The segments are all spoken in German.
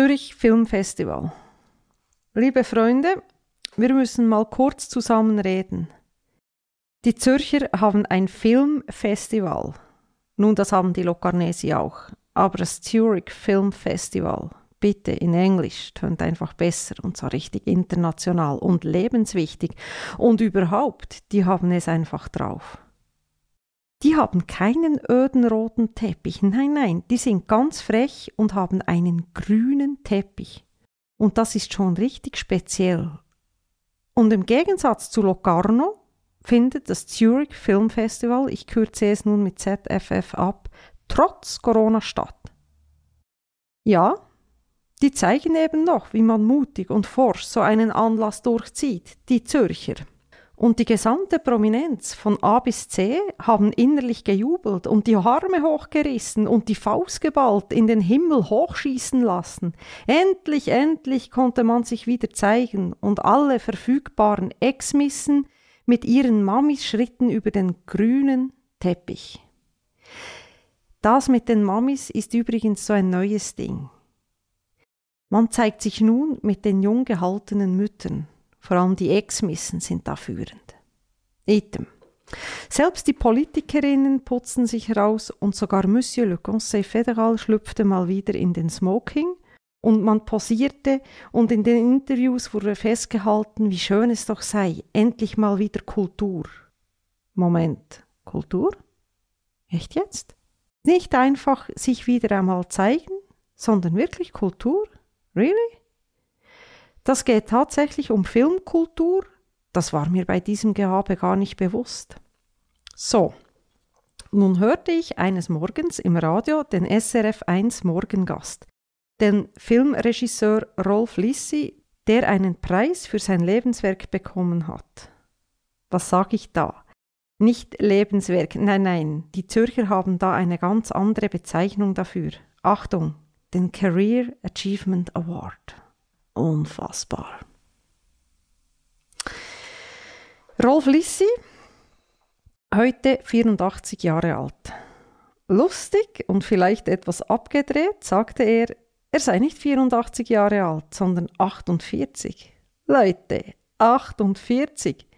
Zürich Filmfestival. Liebe Freunde, wir müssen mal kurz zusammen reden. Die Zürcher haben ein Filmfestival. Nun, das haben die Locarnesi auch. Aber das Zurich Film Festival, bitte in Englisch, tönt einfach besser und zwar richtig international und lebenswichtig. Und überhaupt, die haben es einfach drauf. Die haben keinen öden roten Teppich. Nein, nein, die sind ganz frech und haben einen grünen Teppich. Und das ist schon richtig speziell. Und im Gegensatz zu Locarno findet das Zurich Film Festival, ich kürze es nun mit ZFF ab, trotz Corona statt. Ja, die zeigen eben noch, wie man mutig und forsch so einen Anlass durchzieht, die Zürcher. Und die gesamte Prominenz von A bis C haben innerlich gejubelt und die Arme hochgerissen und die Faust geballt in den Himmel hochschießen lassen. Endlich, endlich konnte man sich wieder zeigen und alle verfügbaren Ex-Missen mit ihren Mamis schritten über den grünen Teppich. Das mit den Mamis ist übrigens so ein neues Ding. Man zeigt sich nun mit den jung gehaltenen Müttern. Vor allem die Ex-Missen sind da führend. Item. Selbst die Politikerinnen putzen sich heraus und sogar Monsieur le Conseil fédéral schlüpfte mal wieder in den Smoking und man posierte und in den Interviews wurde festgehalten, wie schön es doch sei, endlich mal wieder Kultur. Moment, Kultur? Echt jetzt? Nicht einfach sich wieder einmal zeigen, sondern wirklich Kultur? Really? Das geht tatsächlich um Filmkultur. Das war mir bei diesem Gehabe gar nicht bewusst. So, nun hörte ich eines Morgens im Radio den SRF 1 Morgengast, den Filmregisseur Rolf Lissi, der einen Preis für sein Lebenswerk bekommen hat. Was sage ich da? Nicht Lebenswerk, nein, nein, die Zürcher haben da eine ganz andere Bezeichnung dafür. Achtung, den Career Achievement Award. Unfassbar. Rolf Lissi, heute 84 Jahre alt. Lustig und vielleicht etwas abgedreht, sagte er, er sei nicht 84 Jahre alt, sondern 48. Leute, 48.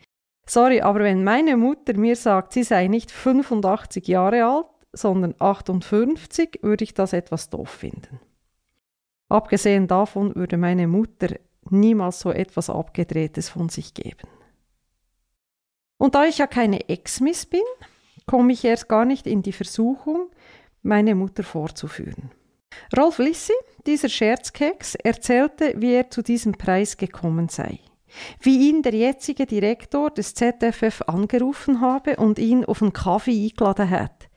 Sorry, aber wenn meine Mutter mir sagt, sie sei nicht 85 Jahre alt, sondern 58, würde ich das etwas doof finden. Abgesehen davon würde meine Mutter niemals so etwas Abgedrehtes von sich geben. Und da ich ja keine Ex-Miss bin, komme ich erst gar nicht in die Versuchung, meine Mutter vorzuführen. Rolf Lissi, dieser Scherzkeks, erzählte, wie er zu diesem Preis gekommen sei. Wie ihn der jetzige Direktor des ZFF angerufen habe und ihn auf einen Kaffee eingeladen hat.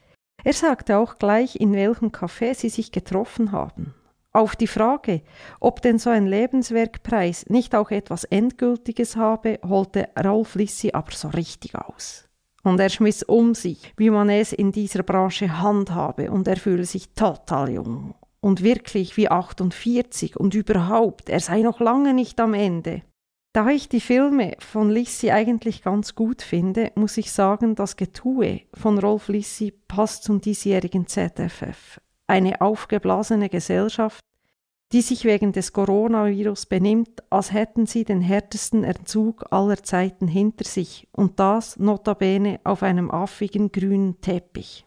Er sagte auch gleich, in welchem Café sie sich getroffen haben. Auf die Frage, ob denn so ein Lebenswerkpreis nicht auch etwas Endgültiges habe, holte Rolf Lissi aber so richtig aus. Und er schmiss um sich, wie man es in dieser Branche handhabe, und er fühle sich total jung und wirklich wie 48 und überhaupt, er sei noch lange nicht am Ende. Da ich die Filme von Lissi eigentlich ganz gut finde, muss ich sagen, das Getue von Rolf Lissi passt zum diesjährigen ZFF eine aufgeblasene Gesellschaft, die sich wegen des Coronavirus benimmt, als hätten sie den härtesten Entzug aller Zeiten hinter sich und das notabene auf einem affigen grünen Teppich.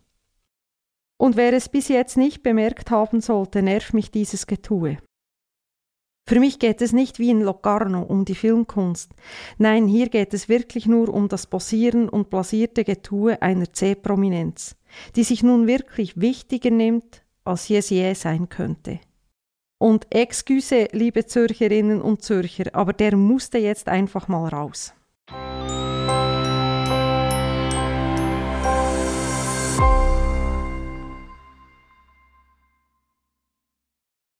Und wer es bis jetzt nicht bemerkt haben sollte, nervt mich dieses Getue. Für mich geht es nicht wie in Locarno um die Filmkunst. Nein, hier geht es wirklich nur um das Posieren und blasierte Getue einer C-Prominenz, die sich nun wirklich wichtiger nimmt, als je je sein könnte. Und excuse, liebe Zürcherinnen und Zürcher, aber der musste jetzt einfach mal raus.